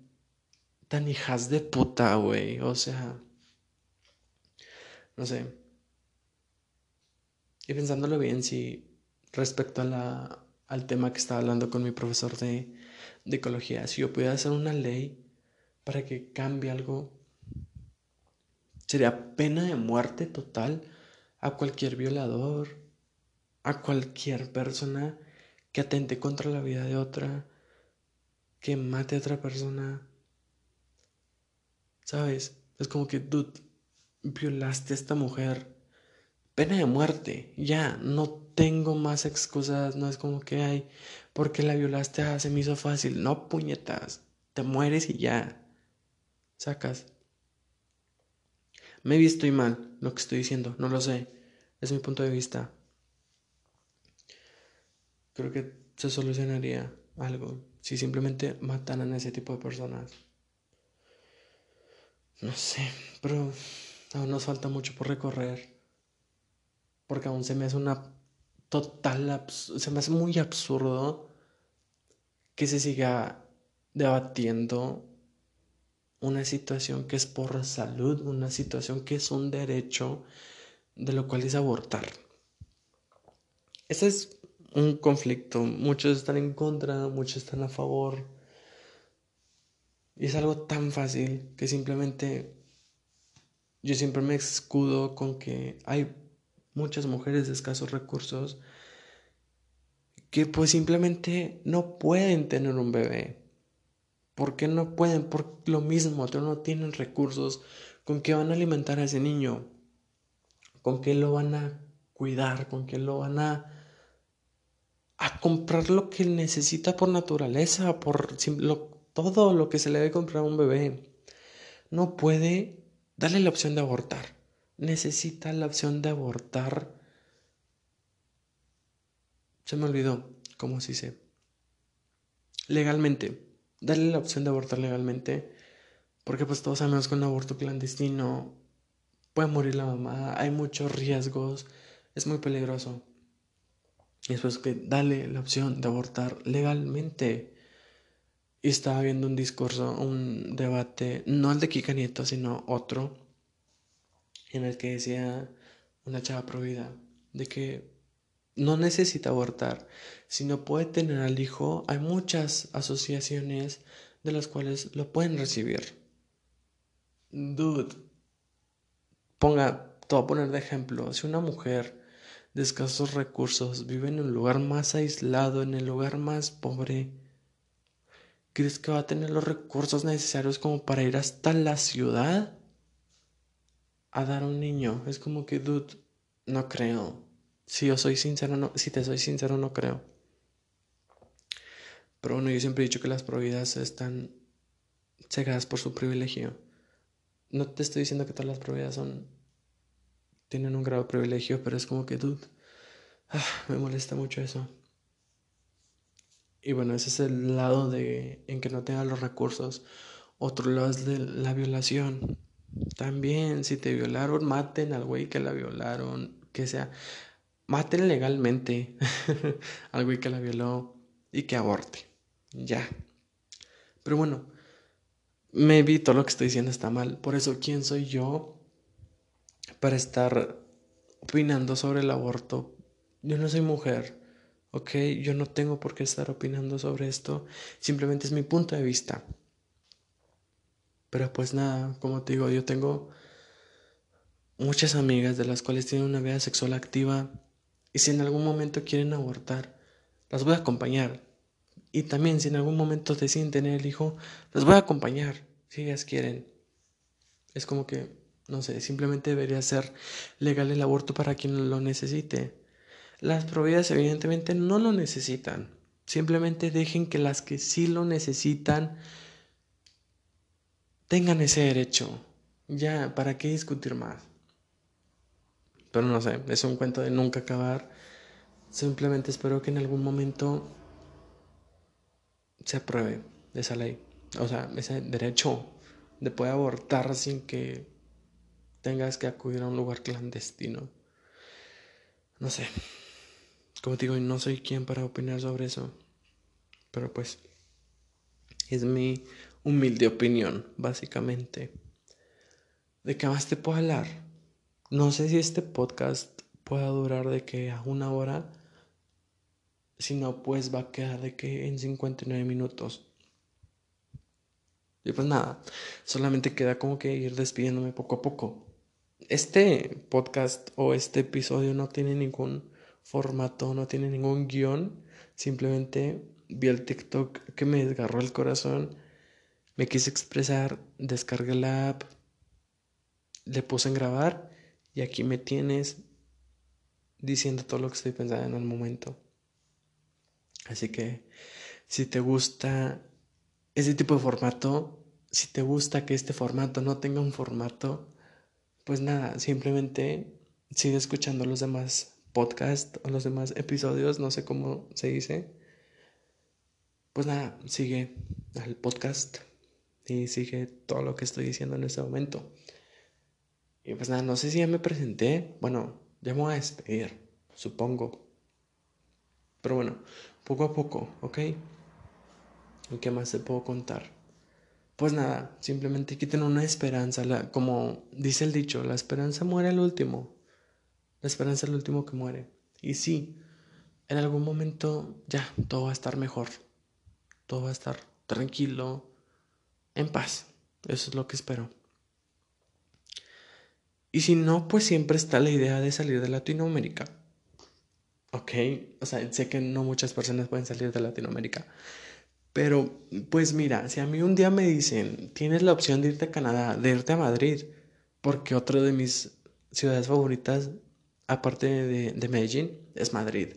tan hijas de puta, güey. O sea, no sé. Y pensándolo bien, si respecto a al tema que estaba hablando con mi profesor de, de ecología, si yo pudiera hacer una ley para que cambie algo Sería pena de muerte total a cualquier violador, a cualquier persona que atente contra la vida de otra, que mate a otra persona. ¿Sabes? Es como que tú violaste a esta mujer. Pena de muerte. Ya, no tengo más excusas. No es como que hay. Porque la violaste, ah, se me hizo fácil. No, puñetas. Te mueres y ya. Sacas. Me estoy mal lo que estoy diciendo, no lo sé. Es mi punto de vista. Creo que se solucionaría algo si simplemente mataran a ese tipo de personas. No sé, pero aún nos falta mucho por recorrer. Porque aún se me hace una total... Se me hace muy absurdo que se siga debatiendo una situación que es por salud, una situación que es un derecho, de lo cual es abortar. Ese es un conflicto. Muchos están en contra, muchos están a favor. Y es algo tan fácil que simplemente yo siempre me escudo con que hay muchas mujeres de escasos recursos que pues simplemente no pueden tener un bebé. ¿Por qué no pueden? Por lo mismo, no tienen recursos. ¿Con qué van a alimentar a ese niño? ¿Con qué lo van a cuidar? ¿Con qué lo van a, a comprar lo que necesita por naturaleza? Por todo lo que se le debe comprar a un bebé. No puede darle la opción de abortar. Necesita la opción de abortar. Se me olvidó cómo se dice. Legalmente darle la opción de abortar legalmente, porque pues todos sabemos que un aborto clandestino puede morir la mamá, hay muchos riesgos, es muy peligroso. Y después que dale la opción de abortar legalmente. y estaba viendo un discurso, un debate, no el de Kika Nieto, sino otro, en el que decía una chava prohibida de que no necesita abortar, sino puede tener al hijo. Hay muchas asociaciones de las cuales lo pueden recibir. Dude, ponga, te voy a poner de ejemplo, si una mujer de escasos recursos vive en un lugar más aislado, en el lugar más pobre, ¿Crees que va a tener los recursos necesarios como para ir hasta la ciudad a dar a un niño? Es como que, dude, no creo. Si yo soy sincero, no, si te soy sincero, no creo. Pero bueno, yo siempre he dicho que las prohibidas están cegadas por su privilegio. No te estoy diciendo que todas las prohibidas son tienen un grado de privilegio, pero es como que, dude, ah, me molesta mucho eso. Y bueno, ese es el lado de en que no tenga los recursos. Otro lado es de la violación. También, si te violaron, maten al güey que la violaron, que sea, maten legalmente al güey que la violó y que aborte. Ya. Pero bueno, me vi todo lo que estoy diciendo está mal. Por eso, ¿quién soy yo para estar opinando sobre el aborto? Yo no soy mujer. ¿ok? Yo no tengo por qué estar opinando sobre esto, simplemente es mi punto de vista. Pero pues nada, como te digo, yo tengo muchas amigas de las cuales tienen una vida sexual activa y si en algún momento quieren abortar, las voy a acompañar. Y también si en algún momento deciden tener el hijo, las voy a acompañar, si ellas quieren. Es como que, no sé, simplemente debería ser legal el aborto para quien lo necesite. Las prohibidas evidentemente no lo necesitan. Simplemente dejen que las que sí lo necesitan tengan ese derecho. Ya, ¿para qué discutir más? Pero no sé, es un cuento de nunca acabar. Simplemente espero que en algún momento se apruebe esa ley. O sea, ese derecho de poder abortar sin que tengas que acudir a un lugar clandestino. No sé. Como te digo, no soy quien para opinar sobre eso. Pero pues es mi humilde opinión, básicamente. ¿De qué más te puedo hablar? No sé si este podcast pueda durar de que a una hora. Si no, pues va a quedar de que en 59 minutos. Y pues nada, solamente queda como que ir despidiéndome poco a poco. Este podcast o este episodio no tiene ningún formato, no tiene ningún guion. Simplemente vi el TikTok que me desgarró el corazón. Me quise expresar, descargué la app, le puse en grabar y aquí me tienes diciendo todo lo que estoy pensando en el momento. Así que si te gusta ese tipo de formato, si te gusta que este formato no tenga un formato, pues nada, simplemente sigue escuchando los demás podcast o los demás episodios, no sé cómo se dice. Pues nada, sigue al podcast y sigue todo lo que estoy diciendo en este momento. Y pues nada, no sé si ya me presenté. Bueno, ya me voy a despedir, supongo. Pero bueno, poco a poco, ¿ok? ¿Y qué más te puedo contar? Pues nada, simplemente quiten una esperanza. La, como dice el dicho, la esperanza muere al último. La esperanza es el último que muere. Y sí, en algún momento ya todo va a estar mejor. Todo va a estar tranquilo, en paz. Eso es lo que espero. Y si no, pues siempre está la idea de salir de Latinoamérica. Ok, o sea, sé que no muchas personas pueden salir de Latinoamérica. Pero, pues mira, si a mí un día me dicen, tienes la opción de irte a Canadá, de irte a Madrid, porque otro de mis ciudades favoritas aparte de, Medellín, es Madrid.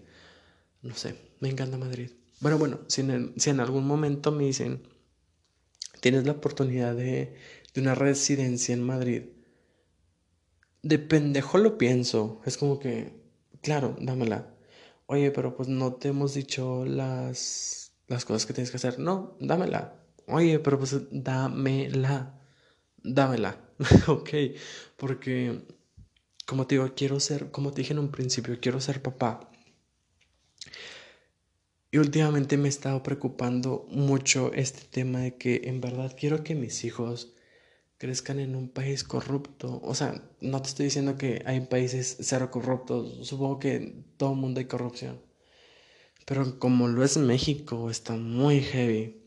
No sé, me encanta Madrid. Bueno, bueno, si en, si en algún momento me dicen, tienes la oportunidad de, de una residencia en Madrid, de pendejo lo pienso. Es como que, claro, dámela. Oye, pero pues no te hemos dicho las, las cosas que tienes que hacer. No, dámela. Oye, pero pues dámela. Dámela. ok, porque como te digo, quiero ser, como te dije en un principio, quiero ser papá. Y últimamente me he estado preocupando mucho este tema de que en verdad quiero que mis hijos crezcan en un país corrupto. O sea, no te estoy diciendo que hay países cero corruptos. Supongo que en todo el mundo hay corrupción. Pero como lo es México, está muy heavy.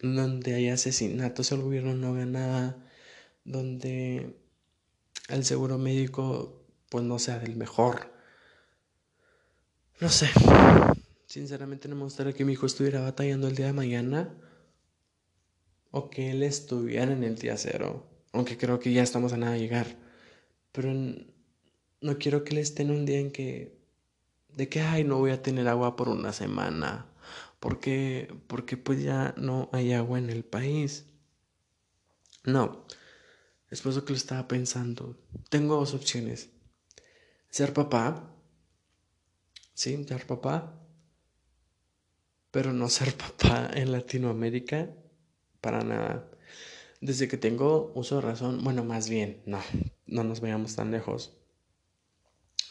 Donde hay asesinatos, el gobierno no gana nada. Donde el seguro médico, pues no sea del mejor. No sé. Sinceramente no me gustaría que mi hijo estuviera batallando el día de mañana o que él estuviera en el día cero, aunque creo que ya estamos a nada de llegar. Pero no quiero que él esté en un día en que, de que, ay, no voy a tener agua por una semana, porque, porque pues ya no hay agua en el país. No, es por eso que lo estaba pensando. Tengo dos opciones. Ser papá, sí, ser papá, pero no ser papá en Latinoamérica para nada. Desde que tengo uso de razón, bueno, más bien, no, no nos vayamos tan lejos.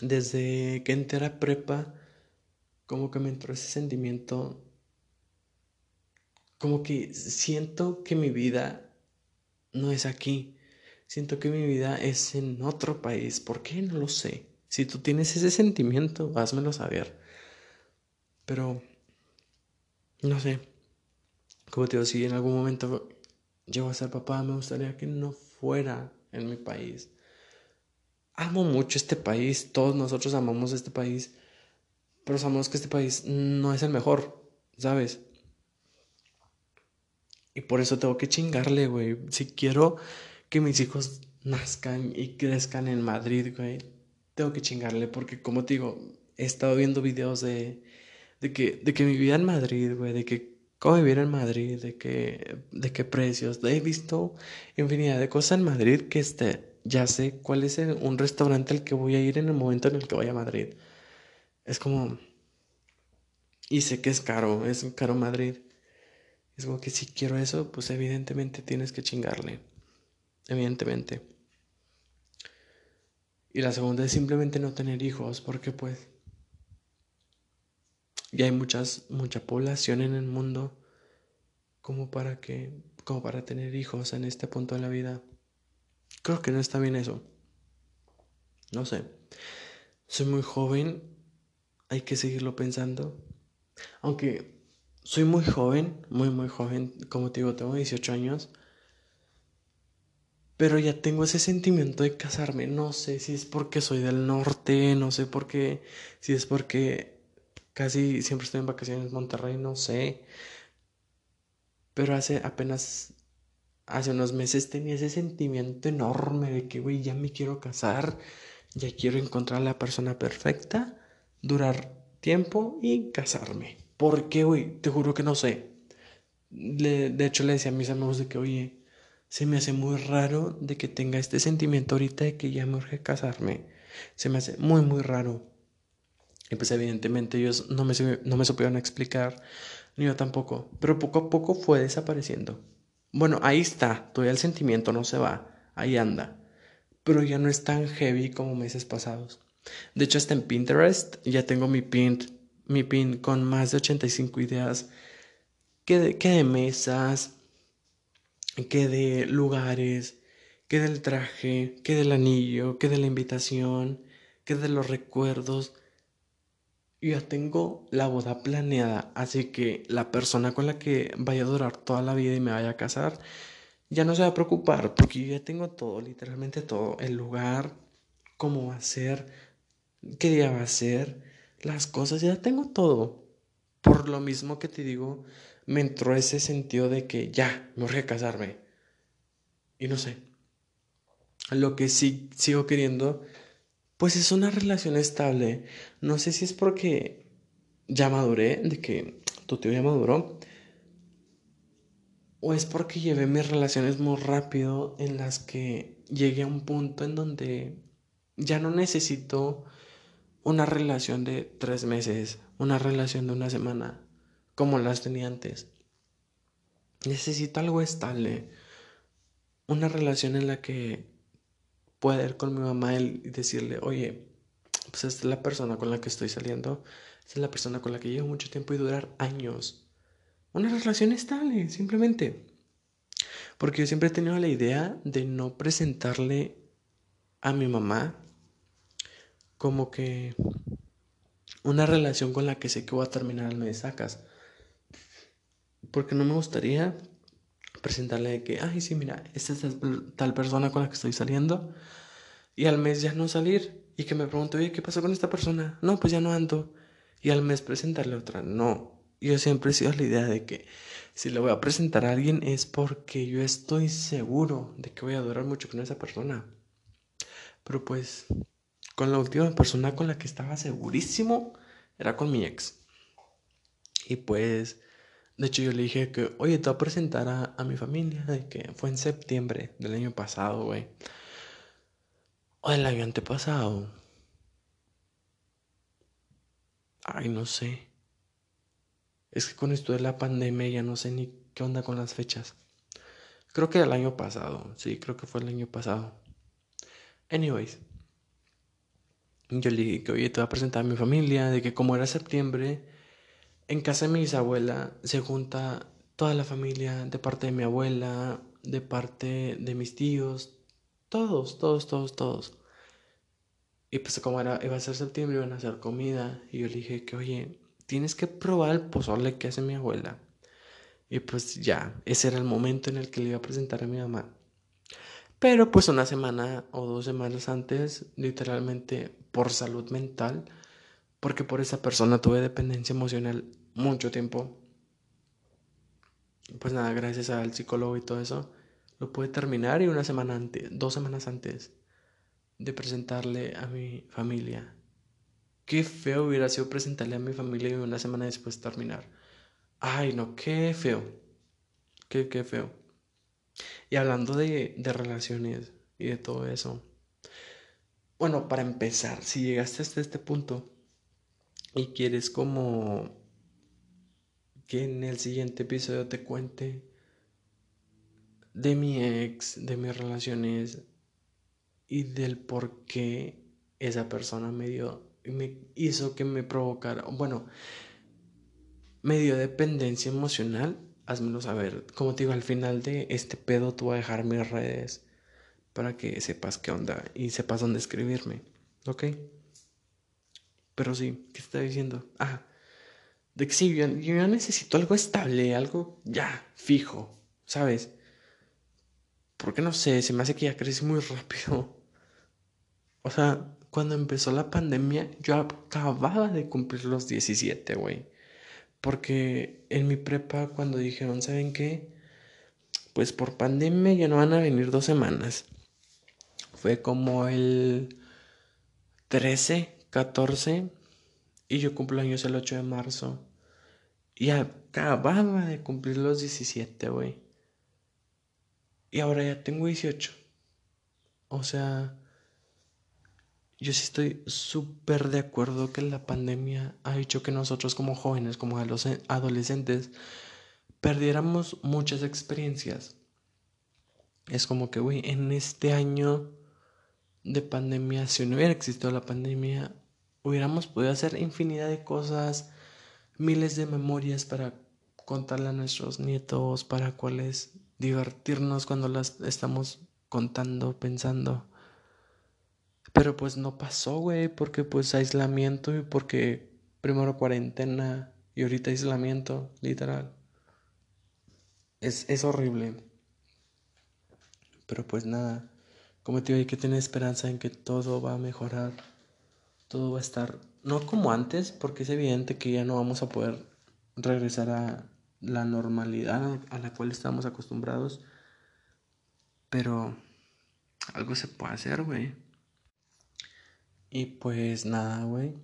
Desde que entré a prepa, como que me entró ese sentimiento, como que siento que mi vida no es aquí. Siento que mi vida es en otro país. ¿Por qué? No lo sé. Si tú tienes ese sentimiento, házmelo saber. Pero, no sé. Como te digo, si en algún momento llego a ser papá, me gustaría que no fuera en mi país. Amo mucho este país, todos nosotros amamos este país, pero sabemos que este país no es el mejor, ¿sabes? Y por eso tengo que chingarle, güey. Si quiero que mis hijos nazcan y crezcan en Madrid, güey, tengo que chingarle porque, como te digo, he estado viendo videos de, de, que, de que mi vida en Madrid, güey, de que cómo vivir en Madrid, de qué, de qué precios. He visto infinidad de cosas en Madrid que este, ya sé cuál es un restaurante al que voy a ir en el momento en el que vaya a Madrid. Es como... Y sé que es caro, es caro Madrid. Es como que si quiero eso, pues evidentemente tienes que chingarle. Evidentemente. Y la segunda es simplemente no tener hijos, porque pues y hay muchas, mucha población en el mundo como para que, como para tener hijos en este punto de la vida. Creo que no está bien eso. No sé. Soy muy joven, hay que seguirlo pensando. Aunque soy muy joven, muy, muy joven, como te digo, tengo 18 años. Pero ya tengo ese sentimiento de casarme. No sé si es porque soy del norte, no sé por qué, si es porque Casi siempre estoy en vacaciones en Monterrey, no sé. Pero hace apenas, hace unos meses tenía ese sentimiento enorme de que, güey, ya me quiero casar, ya quiero encontrar la persona perfecta, durar tiempo y casarme. ¿Por qué, güey? Te juro que no sé. de hecho, le decía a mis amigos de que, oye, se me hace muy raro de que tenga este sentimiento ahorita de que ya me urge casarme. Se me hace muy, muy raro. Y pues evidentemente ellos no me, no me supieron explicar, ni yo tampoco. Pero poco a poco fue desapareciendo. Bueno, ahí está, todavía el sentimiento no se va, ahí anda. Pero ya no es tan heavy como meses pasados. De hecho, hasta en Pinterest ya tengo mi pin, mi pin con más de 85 ideas. Que de, que de mesas, que de lugares, que del traje, que del anillo, que de la invitación, que de los recuerdos ya tengo la boda planeada, así que la persona con la que vaya a durar toda la vida y me vaya a casar, ya no se va a preocupar, porque yo ya tengo todo, literalmente todo, el lugar, cómo va a ser, qué día va a ser, las cosas, ya tengo todo. Por lo mismo que te digo, me entró ese sentido de que ya, me a casarme. Y no sé. Lo que sí sigo queriendo pues es una relación estable. No sé si es porque ya maduré, de que tu tío ya maduró, o es porque llevé mis relaciones muy rápido en las que llegué a un punto en donde ya no necesito una relación de tres meses, una relación de una semana, como las tenía antes. Necesito algo estable, una relación en la que pueda ir con mi mamá y decirle, oye, pues esta es la persona con la que estoy saliendo, ser la persona con la que llevo mucho tiempo y durar años. Una relación estable, simplemente. Porque yo siempre he tenido la idea de no presentarle a mi mamá como que una relación con la que sé que voy a terminar al mes sacas. Porque no me gustaría presentarle que, ay, sí, mira, esta es tal persona con la que estoy saliendo. Y al mes ya no salir. Y que me pregunte, oye, ¿qué pasó con esta persona? No, pues ya no ando. Y al mes presentarle otra. No. Yo siempre he sido la idea de que si le voy a presentar a alguien es porque yo estoy seguro de que voy a durar mucho con esa persona. Pero pues, con la última persona con la que estaba segurísimo era con mi ex. Y pues de hecho, yo le dije que, oye, te voy a presentar a, mi familia, de que fue en septiembre del año pasado, güey. O del año antepasado. Ay, no sé. Es que con esto de la pandemia ya no sé ni qué onda con las fechas. Creo que el año pasado, sí, creo que fue el año pasado. Anyways, yo le dije que, oye, te voy a presentar a mi familia, de que como era septiembre en casa de mi bisabuela se junta toda la familia, de parte de mi abuela, de parte de mis tíos, todos, todos, todos, todos. Y pues como era, iba a ser septiembre, iban a hacer comida. Y yo le dije que, oye, tienes que probar el pozole que hace mi abuela. Y pues ya, ese era el momento en el que le iba a presentar a mi mamá. Pero pues una semana o dos semanas antes, literalmente por salud mental, porque por esa persona tuve dependencia emocional mucho tiempo. Pues nada, gracias al psicólogo y todo eso, lo pude terminar y una semana antes, dos semanas antes de presentarle a mi familia. Qué feo hubiera sido presentarle a mi familia y una semana después terminar. Ay, no, qué feo. Qué, qué feo. Y hablando de, de relaciones y de todo eso. Bueno, para empezar, si llegaste hasta este punto, y quieres como que en el siguiente episodio te cuente de mi ex, de mis relaciones y del por qué esa persona me dio, me hizo que me provocara, bueno, me dio dependencia emocional, házmelo saber. Como te digo, al final de este pedo tú vas a dejar mis redes para que sepas qué onda y sepas dónde escribirme, ¿ok? Pero sí, ¿qué está diciendo? Ah, de que sí, yo, necesito algo estable, algo ya fijo, ¿sabes? Porque no sé, se me hace que ya crecí muy rápido. O sea, cuando empezó la pandemia, yo acababa de cumplir los 17, güey. Porque en mi prepa, cuando dijeron, ¿saben qué? Pues por pandemia ya no van a venir dos semanas. Fue como el 13 14 y yo cumplo años el 8 de marzo. Y acababa de cumplir los 17, güey. Y ahora ya tengo 18. O sea, yo sí estoy súper de acuerdo que la pandemia ha hecho que nosotros como jóvenes, como adolescentes, perdiéramos muchas experiencias. Es como que, güey, en este año de pandemia, si no hubiera existido la pandemia, hubiéramos podido hacer infinidad de cosas, miles de memorias para contarle a nuestros nietos, para cuales divertirnos cuando las estamos contando, pensando. Pero pues no pasó, güey, porque pues aislamiento y porque primero cuarentena y ahorita aislamiento, literal. Es, es horrible. Pero pues nada, como te digo, hay que tener esperanza en que todo va a mejorar todo va a estar, no como antes, porque es evidente que ya no vamos a poder regresar a la normalidad a la cual estamos acostumbrados, pero algo se puede hacer, güey. Y pues nada, güey.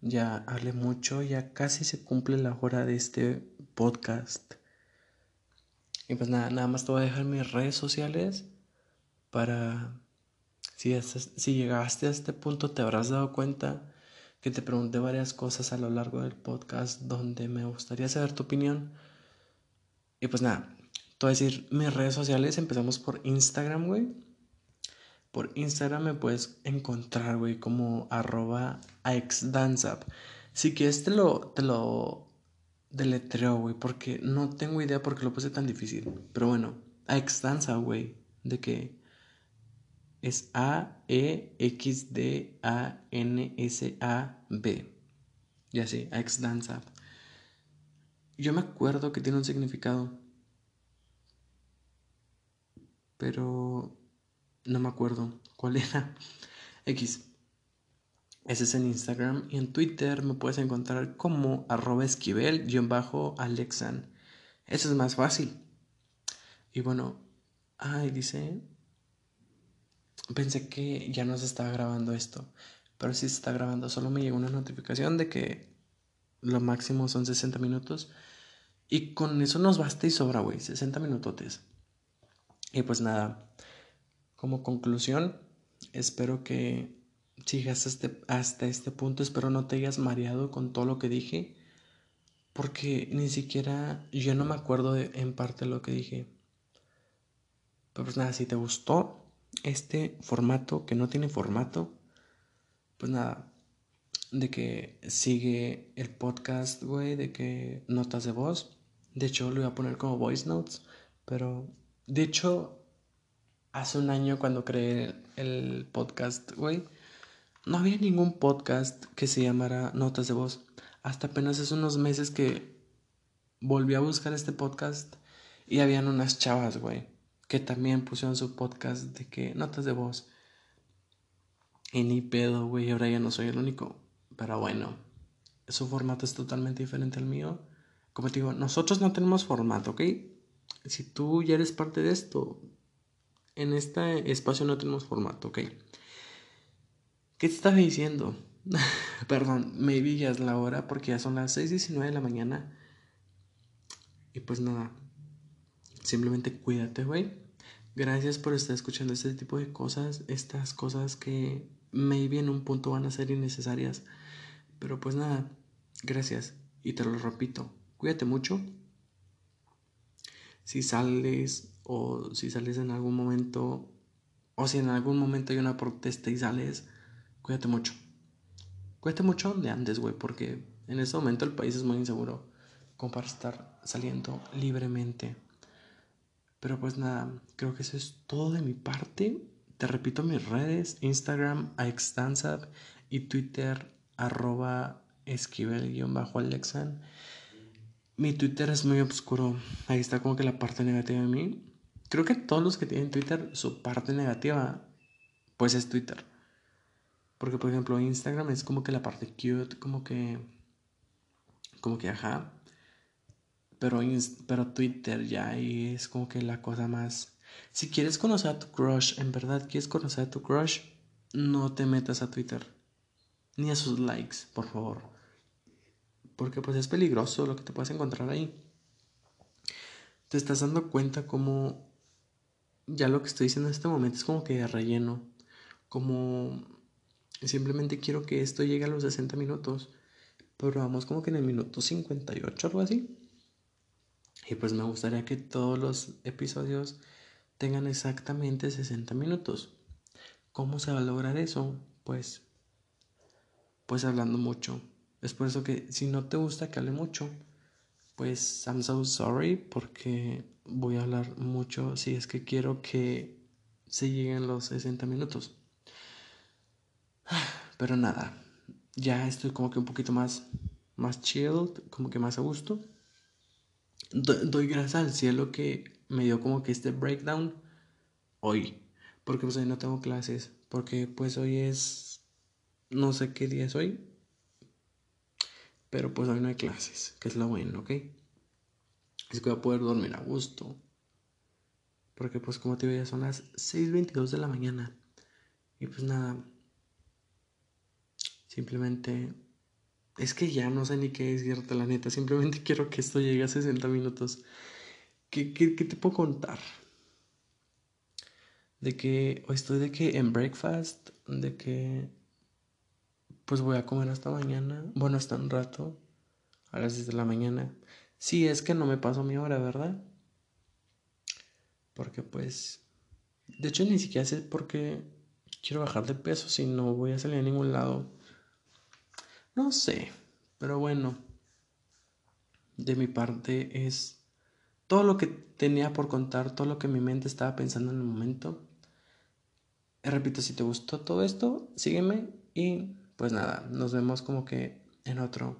Ya hablé mucho, ya casi se cumple la hora de este podcast. Y pues nada, nada más te voy a dejar mis redes sociales para si, llegaste a este punto te habrás dado cuenta que te pregunté varias cosas a lo largo del podcast donde me gustaría saber tu opinión. Y pues nada, te voy a decir mis redes sociales. Empezamos por Instagram, güey. Por Instagram me puedes encontrar, güey, como arroba axdanzap. Si quieres te lo, te lo deletreo, güey, porque no tengo idea por qué lo puse tan difícil. Pero bueno, a extensa, güey, de que es A-E-X-D-A-N-S-A-B. Y así, a extensa. Yo me acuerdo que tiene un significado. Pero no me acuerdo cuál era. X. Ese es en Instagram y en Twitter me puedes encontrar como arroba esquivel-alexan. Eso es más fácil. Y bueno, ay, dice, pensé que ya no se estaba grabando esto, pero sí se está grabando. Solo me llegó una notificación de que lo máximo son 60 minutos. Y con eso nos basta y sobra, güey, 60 minutotes. Y pues nada, como conclusión, espero que si hasta este, punto, espero no te hayas mareado con todo lo que dije, porque ni siquiera yo no me acuerdo en parte lo que dije. Pero pues nada, si te gustó este formato que no tiene formato, pues nada, de que sigue el podcast, güey, de que notas de voz. De hecho, lo voy a poner como voice notes, pero de hecho, hace un año cuando creé el podcast, güey, no había ningún podcast que se llamara Notas de Voz. Hasta apenas hace unos meses que volví a buscar este podcast y habían unas chavas, güey, que también pusieron su podcast de que Notas de Voz. Y ni pedo, güey, ahora ya no soy el único. Pero bueno, su formato es totalmente diferente al mío. Como te digo, nosotros no tenemos formato, ¿ok? Si tú ya eres parte de esto, en este espacio no tenemos formato, ¿ok? ¿Qué te estaba diciendo? Perdón, maybe ya la hora porque ya son las 6.19 de la mañana. Y pues nada, simplemente cuídate, güey. Gracias por estar escuchando este tipo de cosas, estas cosas que maybe en un punto van a ser innecesarias. Pero pues nada, gracias. Y te lo repito, cuídate mucho. Si sales o si sales en algún momento, o si en algún momento hay una protesta y sales, cuídate mucho. Cuídate mucho donde andes, güey, porque en este momento el país es muy inseguro como para estar saliendo libremente. Pero pues nada, creo que eso es todo de mi parte. Te repito mis redes, Instagram, aextansab y Twitter, arroba esquivel-alexan. Mi Twitter es muy oscuro. Ahí está como que la parte negativa de mí. Creo que todos los que tienen Twitter, su parte negativa, pues es Twitter. Porque, por ejemplo, Instagram es como que la parte cute, como que. Como que ajá. Pero, pero Twitter ya es como que la cosa más. Si quieres conocer a tu crush, en verdad quieres conocer a tu crush, no te metas a Twitter. Ni a sus likes, por favor. Porque pues es peligroso lo que te puedes encontrar ahí. Te estás dando cuenta como ya lo que estoy diciendo en este momento es como que relleno. Como Simplemente quiero que esto llegue a los 60 minutos. Pero vamos como que en el minuto 58 algo así. Y pues me gustaría que todos los episodios tengan exactamente 60 minutos. ¿Cómo se va a lograr eso? Pues pues hablando mucho. Es por eso que si no te gusta que hable mucho, pues I'm so sorry porque voy a hablar mucho si es que quiero que se lleguen los 60 minutos. Pero nada, ya estoy como que un poquito más, más chilled, como que más a gusto. Doy gracias al cielo que me dio como que este breakdown hoy. Porque pues hoy no tengo clases. Porque pues hoy es... No sé qué día es hoy. Pero pues hoy no hay clases. Que es lo bueno, ¿ok? Es que voy a poder dormir a gusto. Porque pues como te digo ya son las 6.22 de la mañana. Y pues nada, Simplemente es que ya no sé ni qué decirte, la neta. Simplemente quiero que esto llegue a 60 minutos. ¿Qué, qué, qué te puedo contar? De que hoy estoy de que en breakfast, de que pues voy a comer hasta mañana. Bueno, hasta un rato, a las 10 de la mañana. Sí, es que no me paso mi hora, ¿verdad? Porque pues, de hecho ni siquiera sé por qué quiero bajar de peso si no voy a salir a ningún lado. No sé, Pero bueno, de mi parte es todo lo que tenía por contar, todo lo que mi mente estaba pensando en el momento. repito, si te gustó todo esto, sígueme y pues nada, nos vemos como que en otro